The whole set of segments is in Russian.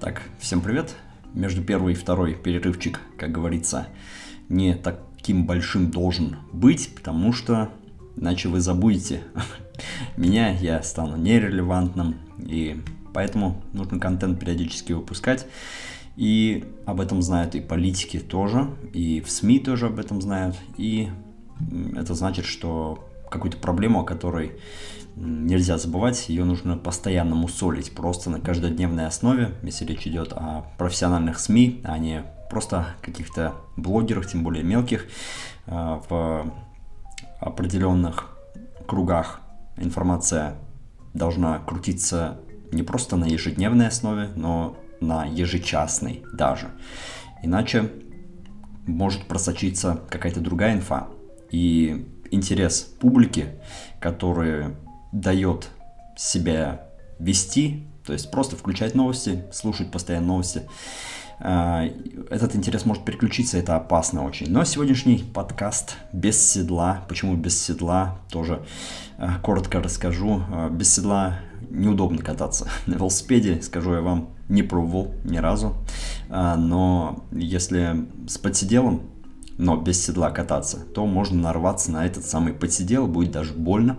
Так, всем привет. Между первой и второй перерывчик, как говорится, не таким большим должен быть, потому что иначе вы забудете меня, я стану нерелевантным, и поэтому нужно контент периодически выпускать. И об этом знают и политики тоже, и в СМИ тоже об этом знают. И это значит, что какую-то проблему, о которой нельзя забывать, ее нужно постоянно мусолить, просто на каждодневной основе, если речь идет о профессиональных СМИ, а не просто каких-то блогерах, тем более мелких, а, в определенных кругах информация должна крутиться не просто на ежедневной основе, но на ежечасной даже. Иначе может просочиться какая-то другая инфа. И интерес публики, который дает себя вести, то есть просто включать новости, слушать постоянно новости. А, этот интерес может переключиться, это опасно очень. Но сегодняшний подкаст без седла. Почему без седла? Тоже а, коротко расскажу. А, без седла неудобно кататься на велосипеде, скажу я вам, не пробовал ни разу. Но если с подсиделом, но без седла кататься, то можно нарваться на этот самый подсидел, будет даже больно.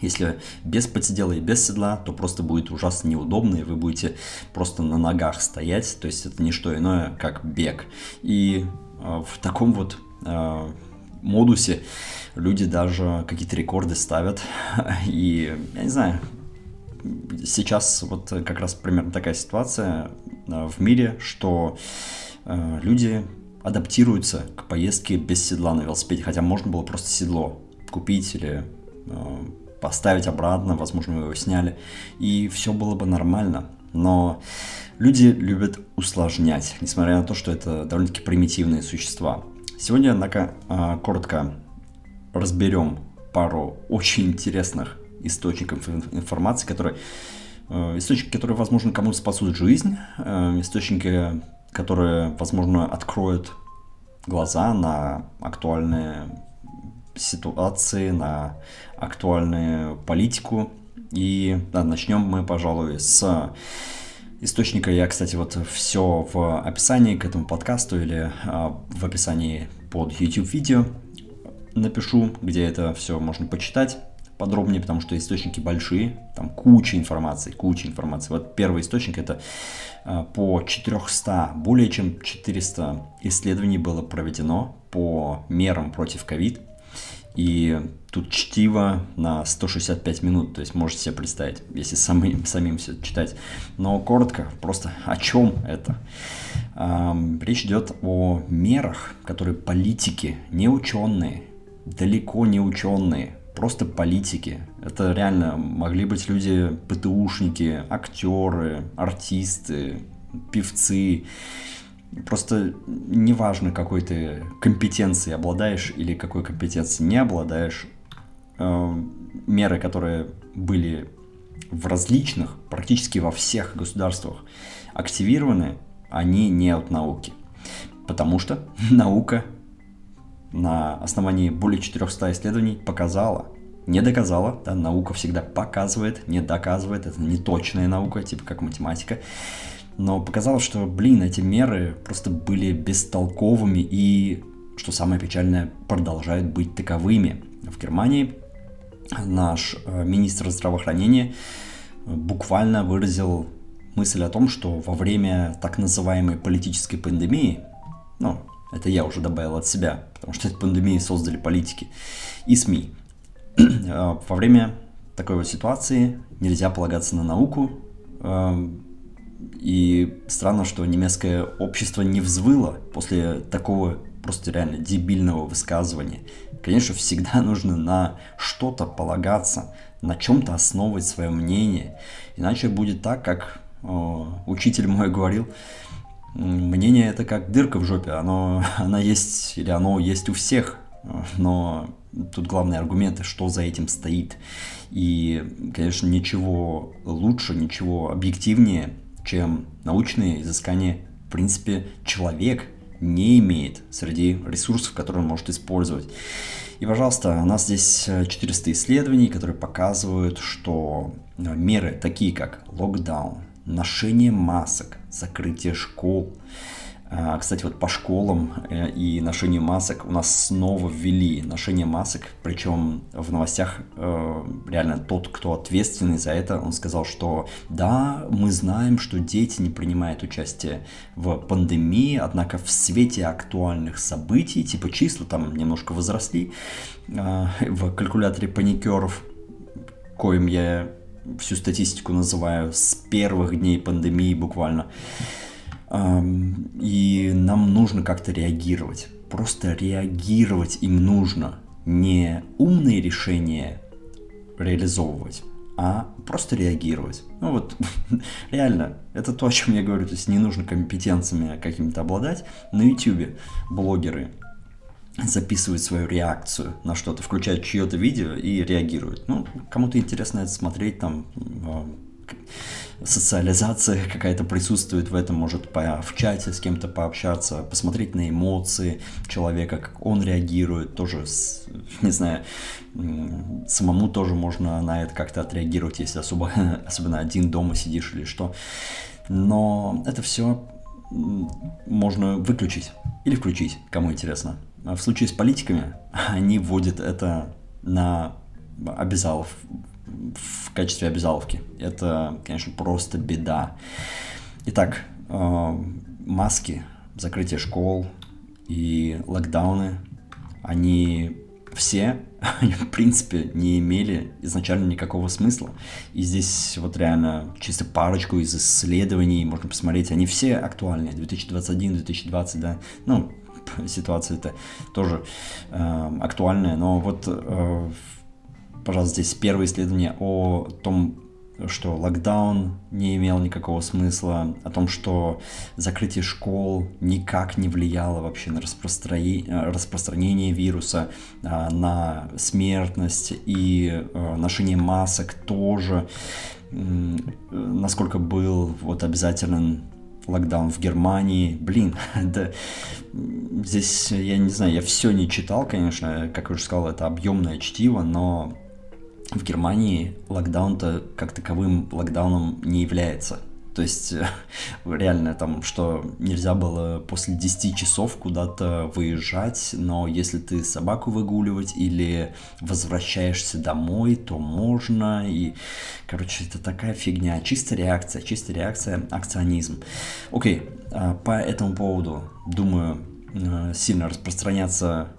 Если без подседела и без седла, то просто будет ужасно неудобно, и вы будете просто на ногах стоять, то есть это не что иное, как бег. И э, в таком вот э, модусе люди даже какие-то рекорды ставят, и я не знаю, сейчас вот как раз примерно такая ситуация э, в мире, что э, люди адаптируются к поездке без седла на велосипеде, хотя можно было просто седло купить или э, поставить обратно, возможно, вы его сняли, и все было бы нормально. Но люди любят усложнять, несмотря на то, что это довольно-таки примитивные существа. Сегодня, однако, а, коротко разберем пару очень интересных источников информации, которые э, источники, которые, возможно, кому-то спасут жизнь, э, источники, которые, возможно, откроют глаза на актуальные ситуации, на актуальную политику. И да, начнем мы, пожалуй, с источника. Я, кстати, вот все в описании к этому подкасту или а, в описании под YouTube-видео напишу, где это все можно почитать подробнее, потому что источники большие, там куча информации, куча информации. Вот первый источник это а, по 400, более чем 400 исследований было проведено по мерам против ковид и тут чтиво на 165 минут, то есть можете себе представить, если самим, самим все читать. Но коротко, просто о чем это? Эм, речь идет о мерах, которые политики, не ученые, далеко не ученые, просто политики. Это реально могли быть люди, ПТУшники, актеры, артисты, певцы, Просто неважно, какой ты компетенции обладаешь или какой компетенции не обладаешь, э, меры, которые были в различных, практически во всех государствах активированы, они не от науки. Потому что наука на основании более 400 исследований показала, не доказала, да, наука всегда показывает, не доказывает, это не точная наука, типа как математика, но показалось, что, блин, эти меры просто были бестолковыми и, что самое печальное, продолжают быть таковыми. В Германии наш э, министр здравоохранения э, буквально выразил мысль о том, что во время так называемой политической пандемии, ну, это я уже добавил от себя, потому что эту пандемию создали политики и СМИ, э, во время такой вот ситуации нельзя полагаться на науку, и странно, что немецкое общество не взвыло после такого просто реально дебильного высказывания. Конечно, всегда нужно на что-то полагаться, на чем-то основывать свое мнение. Иначе будет так, как о, учитель мой говорил, мнение это как дырка в жопе, оно, она есть или оно есть у всех, но тут главные аргументы, что за этим стоит. И, конечно, ничего лучше, ничего объективнее чем научные изыскания, в принципе, человек не имеет среди ресурсов, которые он может использовать. И, пожалуйста, у нас здесь 400 исследований, которые показывают, что меры такие как локдаун, ношение масок, закрытие школ. А, кстати, вот по школам э, и ношению масок у нас снова ввели ношение масок, причем в новостях э, реально тот, кто ответственный за это, он сказал, что да, мы знаем, что дети не принимают участие в пандемии, однако в свете актуальных событий, типа числа там немножко возросли а, в калькуляторе паникеров, коим я всю статистику называю с первых дней пандемии буквально, и нам нужно как-то реагировать. Просто реагировать им нужно. Не умные решения реализовывать, а просто реагировать. Ну вот, реально, это то, о чем я говорю. То есть не нужно компетенциями какими-то обладать. На YouTube блогеры записывают свою реакцию на что-то, включают чье-то видео и реагируют. Ну, кому-то интересно это смотреть, там, социализация какая-то присутствует в этом, может по, в чате с кем-то пообщаться, посмотреть на эмоции человека, как он реагирует, тоже, с, не знаю, самому тоже можно на это как-то отреагировать, если особо, особенно один дома сидишь или что. Но это все можно выключить или включить, кому интересно. А в случае с политиками они вводят это на обязалов в качестве обязаловки. Это, конечно, просто беда. Итак, э, маски, закрытие школ и локдауны, они все, в принципе, не имели изначально никакого смысла. И здесь вот реально чисто парочку из исследований можно посмотреть, они все актуальны. 2021-2020, да, ну, ситуация это тоже э, актуальная, но вот э, пожалуйста, здесь первое исследование о том, что локдаун не имел никакого смысла, о том, что закрытие школ никак не влияло вообще на распространение, распространение вируса, а, на смертность и а, ношение масок тоже, насколько был вот обязателен локдаун в Германии. Блин, да здесь, я не знаю, я все не читал, конечно, как я уже сказал, это объемное чтиво, но в Германии локдаун-то как таковым локдауном не является. То есть реально там, что нельзя было после 10 часов куда-то выезжать, но если ты собаку выгуливать или возвращаешься домой, то можно. И, короче, это такая фигня. Чистая реакция, чистая реакция, акционизм. Окей, а, по этому поводу, думаю, э, сильно распространяться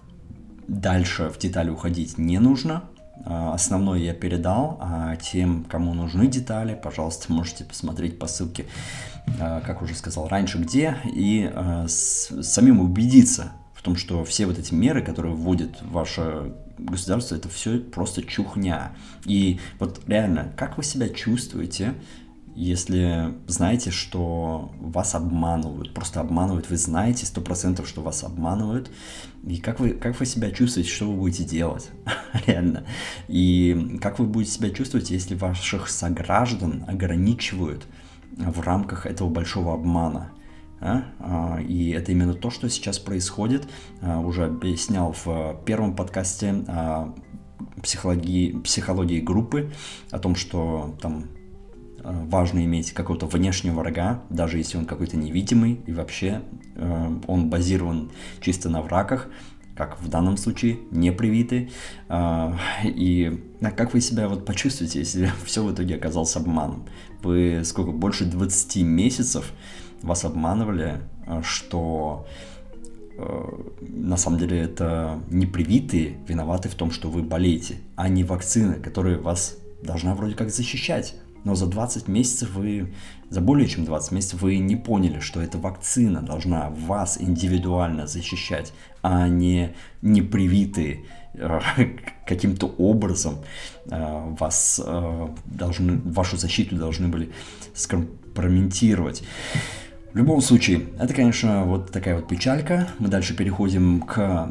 дальше в детали уходить не нужно. А, основной я передал, а тем, кому нужны детали, пожалуйста, можете посмотреть по ссылке, а, как уже сказал раньше, где, и а, самим убедиться в том, что все вот эти меры, которые вводит ваше государство, это все просто чухня. И вот реально, как вы себя чувствуете, если знаете, что вас обманывают, просто обманывают, вы знаете сто процентов, что вас обманывают, и как вы, как вы себя чувствуете, что вы будете делать, реально, и как вы будете себя чувствовать, если ваших сограждан ограничивают в рамках этого большого обмана, а? а и это именно то, что сейчас происходит. А, уже объяснял в первом подкасте психологии, психологии группы о том, что там важно иметь какого-то внешнего врага, даже если он какой-то невидимый, и вообще э, он базирован чисто на врагах, как в данном случае, не привиты. Э, и как вы себя вот почувствуете, если все в итоге оказалось обманом? Вы сколько, больше 20 месяцев вас обманывали, что на самом деле это не привитые виноваты в том, что вы болеете, а не вакцины, которые вас должна вроде как защищать. Но за 20 месяцев вы, за более чем 20 месяцев вы не поняли, что эта вакцина должна вас индивидуально защищать, а не непривитые э, каким-то образом э, вас э, должны, вашу защиту должны были скомпрометировать. В любом случае, это, конечно, вот такая вот печалька. Мы дальше переходим к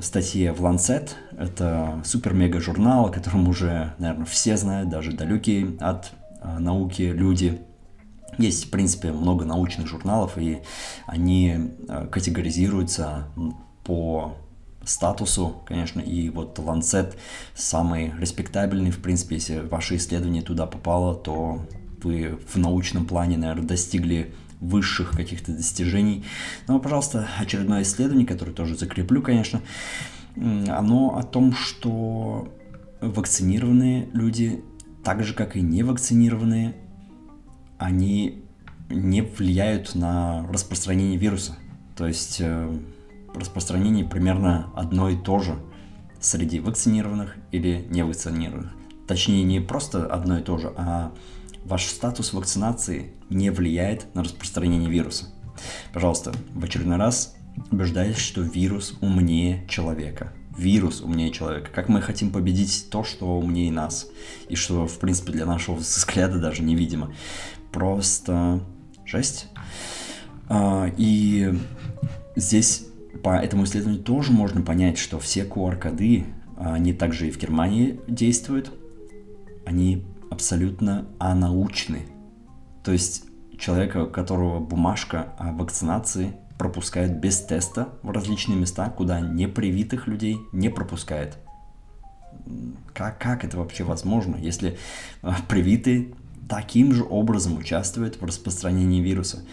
статье в Lancet. Это супер-мега журнал, о котором уже, наверное, все знают, даже далекие от науки люди. Есть, в принципе, много научных журналов, и они э, категоризируются по статусу, конечно, и вот Lancet самый респектабельный, в принципе, если ваше исследование туда попало, то вы в научном плане, наверное, достигли высших каких-то достижений. Но, пожалуйста, очередное исследование, которое тоже закреплю, конечно, оно о том, что вакцинированные люди, так же как и невакцинированные, они не влияют на распространение вируса. То есть э, распространение примерно одно и то же среди вакцинированных или невакцинированных. Точнее, не просто одно и то же, а ваш статус вакцинации не влияет на распространение вируса. Пожалуйста, в очередной раз убеждаюсь, что вирус умнее человека. Вирус умнее человека. Как мы хотим победить то, что умнее нас. И что, в принципе, для нашего взгляда даже невидимо. Просто жесть. А, и здесь по этому исследованию тоже можно понять, что все QR-коды, они также и в Германии действуют, они абсолютно анаучны. То есть человека, у которого бумажка о вакцинации пропускают без теста в различные места, куда непривитых людей не пропускает. Как, как это вообще возможно, если а, привитые таким же образом участвует в распространении вируса.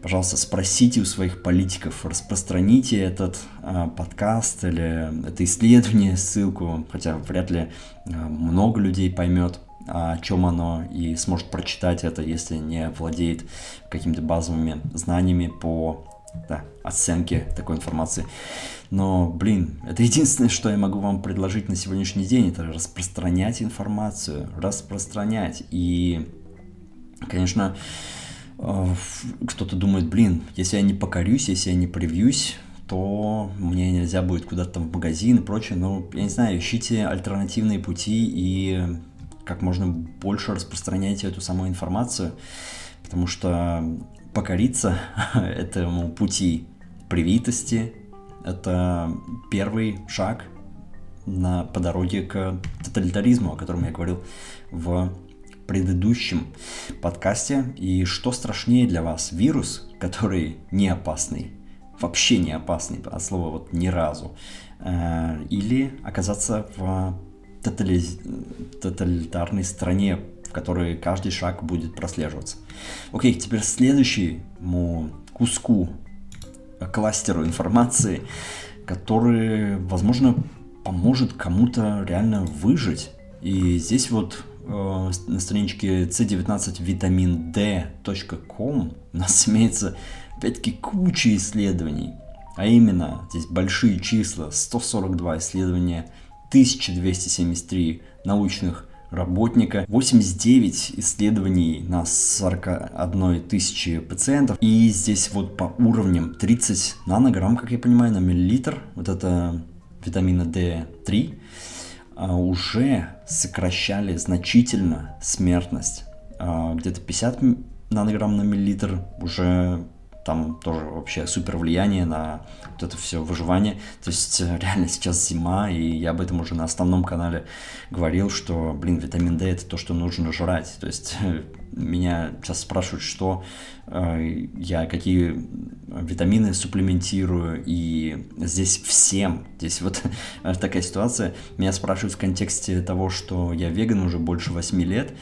Пожалуйста, спросите у своих политиков, распространите этот э, подкаст или это исследование, ссылку, хотя вряд ли э, много людей поймет, о чем оно и сможет прочитать это, если не владеет какими-то базовыми знаниями по да, оценке такой информации. Но, блин, это единственное, что я могу вам предложить на сегодняшний день, это распространять информацию, распространять. И, конечно, э, кто-то думает, блин, если я не покорюсь, если я не привьюсь, то мне нельзя будет куда-то там в магазин и прочее. Но, я не знаю, ищите альтернативные пути и как можно больше распространяйте эту самую информацию, потому что покориться этому пути привитости, это первый шаг на, по дороге к тоталитаризму, о котором я говорил в предыдущем подкасте. И что страшнее для вас, вирус, который не опасный, вообще не опасный, от слова вот ни разу, э, или оказаться в тотали... тоталитарной стране, в которой каждый шаг будет прослеживаться. Окей, теперь следующему куску кластеру информации, который, возможно, поможет кому-то реально выжить. И здесь вот э, на страничке c19vitamin.d.com у нас имеется опять-таки куча исследований. А именно, здесь большие числа, 142 исследования, 1273 научных работника, 89 исследований на 41 тысячи пациентов. И здесь вот по уровням 30 нанограмм, как я понимаю, на миллилитр, вот это витамина D3, а, уже сокращали значительно смертность. А, где-то 50 нанограмм на миллилитр уже там тоже вообще супер влияние на вот это все выживание. То есть э, реально сейчас зима, и я об этом уже на основном канале говорил, что, блин, витамин D это то, что нужно жрать. То есть меня сейчас спрашивают, что э, я какие витамины суплементирую, и здесь всем, здесь вот такая ситуация, меня спрашивают в контексте того, что я веган уже больше 8 лет, Э,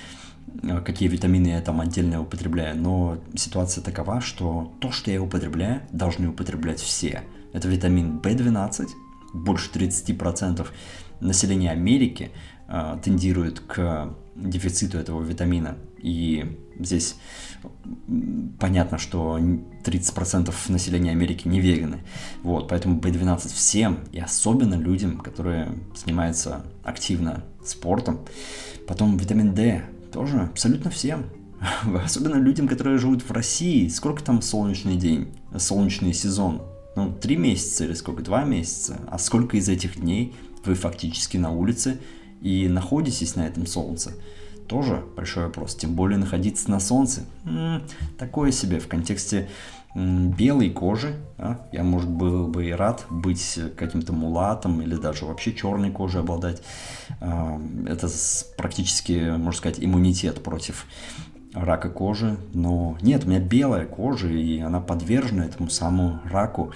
какие витамины я там отдельно употребляю, но ситуация такова, что то, что я употребляю, должны употреблять все. Это витамин В12, больше 30% населения Америки э, тендирует к дефициту этого витамина. И здесь понятно, что 30% населения Америки не веганы. Вот, поэтому B12 всем, и особенно людям, которые занимаются активно спортом. Потом витамин D тоже абсолютно всем. Особенно людям, которые живут в России. Сколько там солнечный день, солнечный сезон? Ну, три месяца или сколько? Два месяца. А сколько из этих дней вы фактически на улице и находитесь на этом солнце? Тоже большой вопрос. Тем более находиться на солнце. М-м, такое себе в контексте белой кожи. Да? Я, может, был бы и рад быть каким-то мулатом или даже вообще черной кожей обладать. А, это практически, можно сказать, иммунитет против рака кожи, но нет, у меня белая кожа, и она подвержена этому самому раку,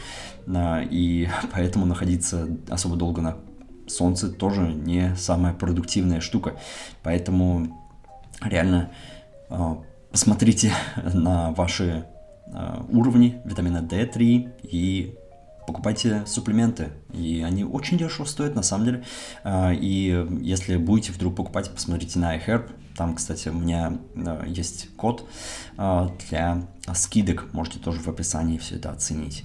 а, и поэтому находиться особо долго на солнце тоже не самая продуктивная штука, поэтому реально посмотрите на ваши уровни витамина D3 и покупайте суплементы, и они очень дешево стоят на самом деле. И если будете вдруг покупать, посмотрите на iHerb, там, кстати, у меня есть код для скидок, можете тоже в описании все это оценить.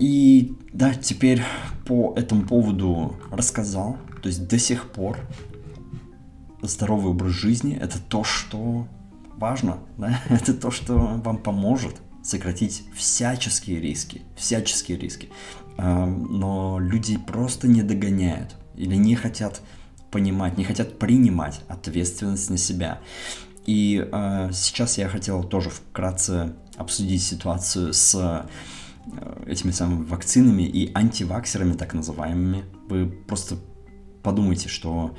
И да, теперь по этому поводу рассказал, то есть до сих пор здоровый образ жизни – это то, что важно, да? это то, что вам поможет сократить всяческие риски, всяческие риски. Но люди просто не догоняют или не хотят понимать, не хотят принимать ответственность на себя. И э, сейчас я хотел тоже вкратце обсудить ситуацию с э, этими самыми вакцинами и антиваксерами, так называемыми. Вы просто подумайте, что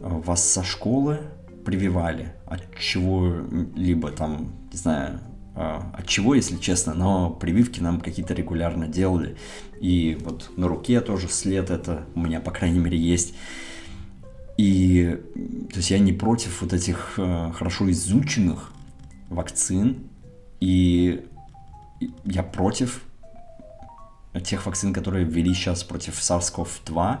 вас со школы прививали от чего-либо там, не знаю, а, от чего, если честно, но прививки нам какие-то регулярно делали. И вот на руке тоже след это у меня, по крайней мере, есть. И то есть я не против вот этих э, хорошо изученных вакцин, и я против тех вакцин, которые ввели сейчас против SARS-CoV-2,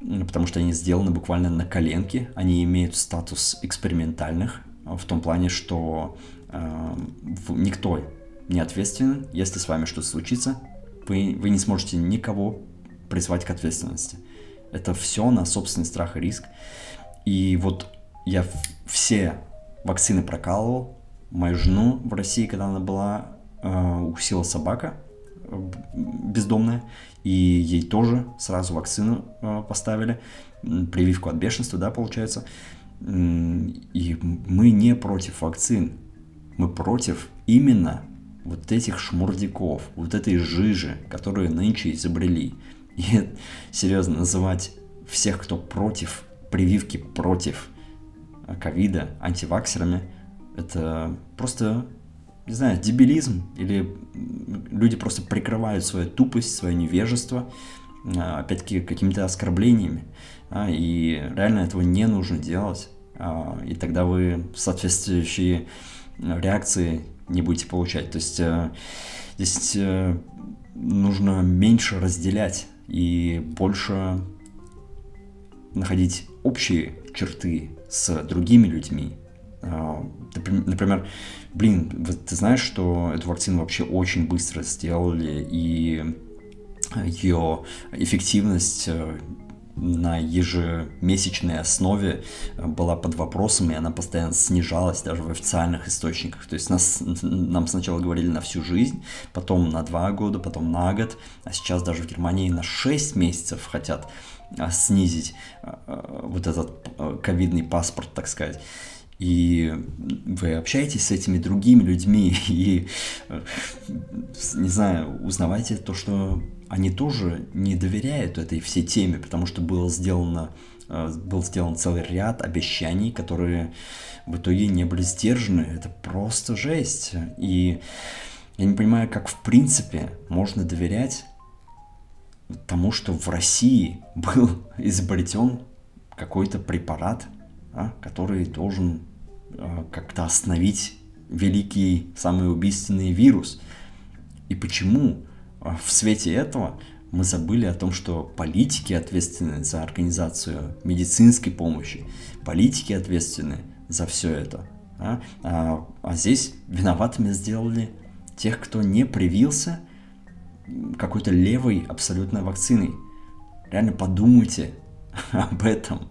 потому что они сделаны буквально на коленке, они имеют статус экспериментальных, в том плане, что э, никто не ответственен, если с вами что-то случится, вы, вы не сможете никого призвать к ответственности. Это все на собственный страх и риск. И вот я все вакцины прокалывал. Мою жену в России, когда она была, э, укусила собака бездомная, и ей тоже сразу вакцину э, поставили, прививку от бешенства, да, получается. И мы не против вакцин, мы против именно вот этих шмурдяков, вот этой жижи, которые нынче изобрели. И серьезно, называть всех, кто против прививки, против ковида, антиваксерами, это просто, не знаю, дебилизм. Или люди просто прикрывают свою тупость, свое невежество, а, опять-таки, какими-то оскорблениями. А, и реально этого не нужно делать. А, и тогда вы соответствующие реакции не будете получать. То есть э, здесь э, нужно меньше разделять и больше находить общие черты с другими людьми. Например, блин, ты знаешь, что эту вакцину вообще очень быстро сделали, и ее эффективность э, на ежемесячной основе э, была под вопросом, и она постоянно снижалась даже в официальных источниках. То есть нас, нам сначала говорили на всю жизнь, потом на два года, потом на год, а сейчас даже в Германии на 6 месяцев хотят э, снизить вот этот ковидный паспорт, так сказать и вы общаетесь с этими другими людьми и, не знаю, узнавайте то, что они тоже не доверяют этой всей теме, потому что было сделано, э, был сделан целый ряд обещаний, которые в итоге не были сдержаны. Это просто жесть. И я не понимаю, как в принципе можно доверять тому, что в России был изобретен какой-то препарат, а, который должен как-то остановить великий, самый убийственный вирус. И почему а, в свете этого мы забыли о том, что политики ответственны за организацию медицинской помощи, политики ответственны за все это. А, а, а здесь виноватыми сделали тех, кто не привился какой-то левой абсолютной вакциной. Реально подумайте об этом.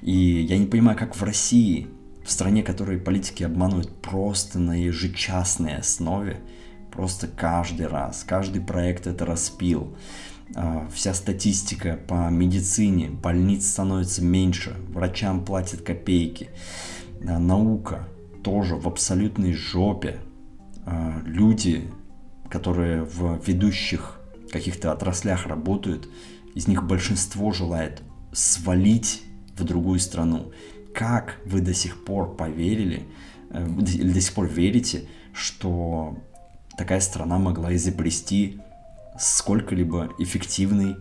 И я не понимаю, как в России, в стране, которой политики обманывают просто на ежечасной основе, просто каждый раз, каждый проект это распил. А, вся статистика по медицине, больниц становится меньше, врачам платят копейки. А, наука тоже в абсолютной жопе. А, люди, которые в ведущих каких-то отраслях работают, из них большинство желает свалить в другую страну. Как вы до сих пор поверили, э, или до сих пор верите, что такая страна могла изобрести сколько-либо эффективный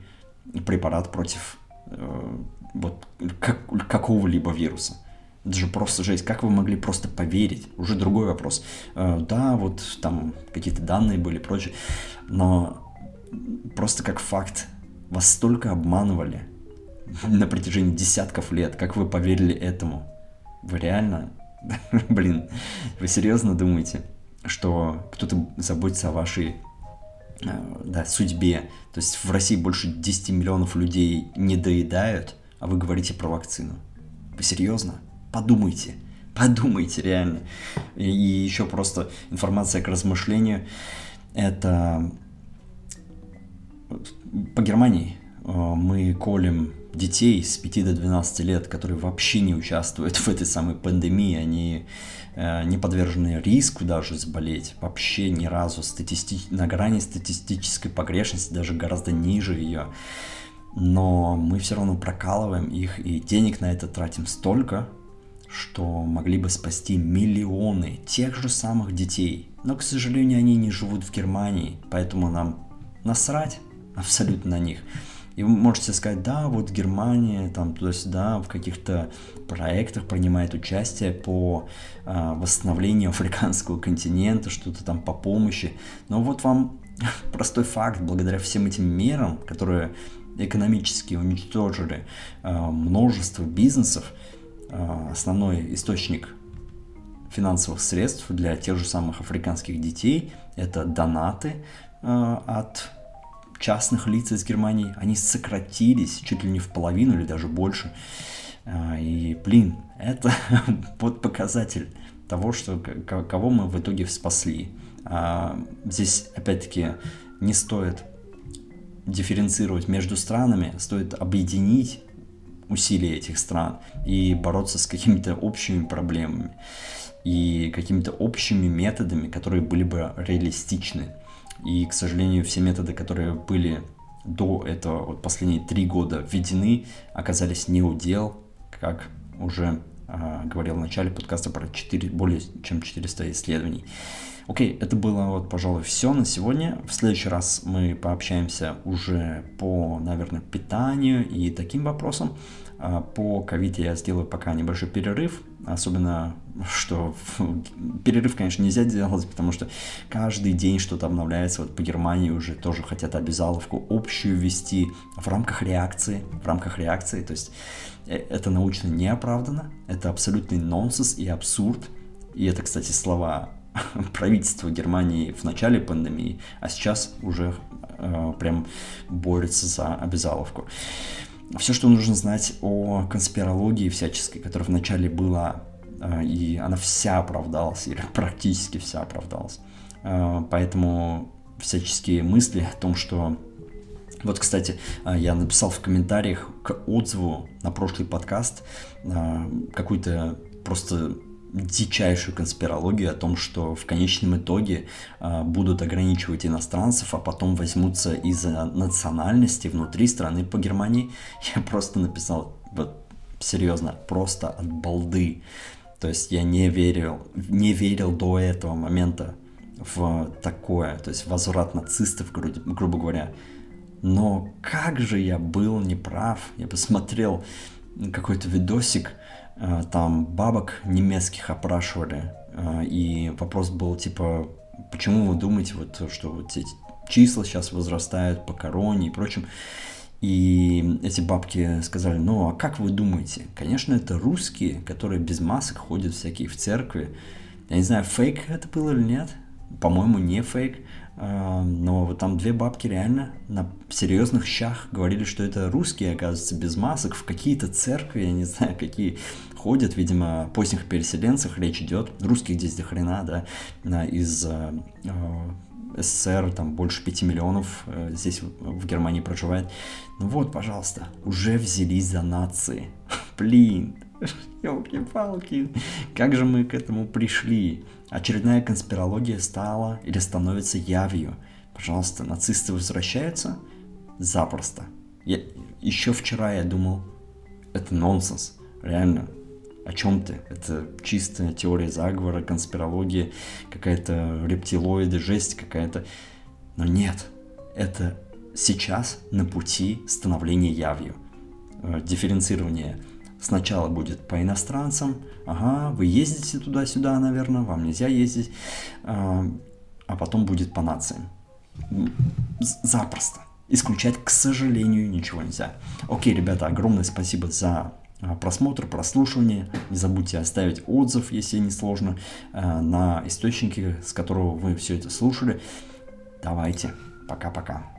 препарат против э, вот как, какого-либо вируса. Это же просто жесть. Как вы могли просто поверить? Уже другой вопрос. Э, да, вот там какие-то данные были прочее. Но просто как факт. Вас столько обманывали на протяжении десятков лет. Как вы поверили этому? Вы реально? Блин, вы серьезно думаете, что кто-то заботится о вашей э, да, судьбе? То есть в России больше 10 миллионов людей не доедают, а вы говорите про вакцину. Вы серьезно? Подумайте. Подумайте реально. И, еще просто информация к размышлению. Это по Германии э, мы колем детей с 5 до 12 лет, которые вообще не участвуют в этой самой пандемии, они э, не подвержены риску даже заболеть, вообще ни разу статисти... на грани статистической погрешности, даже гораздо ниже ее. Но мы все равно прокалываем их и денег на это тратим столько, что могли бы спасти миллионы тех же самых детей. Но, к сожалению, они не живут в Германии, поэтому нам насрать абсолютно на них. И вы можете сказать, да, вот Германия там туда-сюда в каких-то проектах принимает участие по э, восстановлению африканского континента, что-то там по помощи. Но вот вам простой факт, благодаря всем этим мерам, которые экономически уничтожили э, множество бизнесов, э, основной источник финансовых средств для тех же самых африканских детей это донаты э, от частных лиц из Германии, они сократились чуть ли не в половину или даже больше. А, и, блин, это вот показатель того, что кого мы в итоге спасли. А, здесь, опять-таки, не стоит дифференцировать между странами, стоит объединить усилия этих стран и бороться с какими-то общими проблемами и какими-то общими методами, которые были бы реалистичны. И, к сожалению, все методы, которые были до этого, вот последние три года введены, оказались не удел, как уже э, говорил в начале подкаста про 4, более чем 400 исследований. Окей, это было вот, пожалуй, все на сегодня. В следующий раз мы пообщаемся уже по, наверное, питанию и таким вопросам. А, по ковид я сделаю пока небольшой перерыв, особенно что перерыв, конечно, нельзя делать, потому что каждый день что-то обновляется. Вот по Германии уже тоже хотят обязаловку общую ввести в рамках реакции, в рамках реакции, то есть э, это научно не оправдано, это абсолютный нонсенс и абсурд. И это, кстати, слова правительства Германии в начале пандемии, а сейчас уже э, прям борется за обязаловку все, что нужно знать о конспирологии всяческой, которая вначале была, э, и она вся оправдалась, или практически вся оправдалась. Э, поэтому всяческие мысли о том, что... Вот, кстати, э, я написал в комментариях к отзыву на прошлый подкаст какую-то просто дичайшую конспирологию о том, что в конечном итоге э, будут ограничивать иностранцев, а потом возьмутся из-за национальности внутри страны по Германии. Я просто написал, вот серьезно, просто от балды. То есть я не верил, не верил до этого момента в такое, то есть возврат нацистов, гру грубо говоря. Но как же я был неправ. Я посмотрел какой-то видосик, там бабок немецких опрашивали, э, и вопрос был типа, почему вы думаете, вот, что вот эти числа сейчас возрастают по короне и прочим. И эти бабки сказали, ну а как вы думаете? Конечно, это русские, которые без масок ходят всякие в церкви. Я не знаю, фейк это было или нет. По-моему, не фейк. А, но вот там две бабки реально на серьезных щах говорили, что это русские, оказывается, без масок, в какие-то церкви, я не знаю, какие ходят, видимо, о поздних переселенцах речь идет, русских здесь до хрена, да, из э, СССР, там больше 5 миллионов э, здесь в Германии проживает. Ну вот, пожалуйста, уже взялись за нации. Блин, елки-палки, как же мы к этому пришли? Очередная конспирология стала или становится явью. Пожалуйста, нацисты возвращаются? Запросто. Я, еще вчера я думал, это нонсенс. Реально, о чем ты? Это чистая теория заговора, конспирология, какая-то рептилоиды, жесть какая-то. Но нет, это сейчас на пути становления явью. Э, дифференцирование Сначала будет по иностранцам, ага, вы ездите туда-сюда, наверное, вам нельзя ездить, а, а потом будет по нациям. Запросто. Исключать, к сожалению, ничего нельзя. Окей, ребята, огромное спасибо за просмотр, прослушивание. Не забудьте оставить отзыв, если не сложно, а, на источнике, с которого вы все это слушали. Давайте. Пока-пока.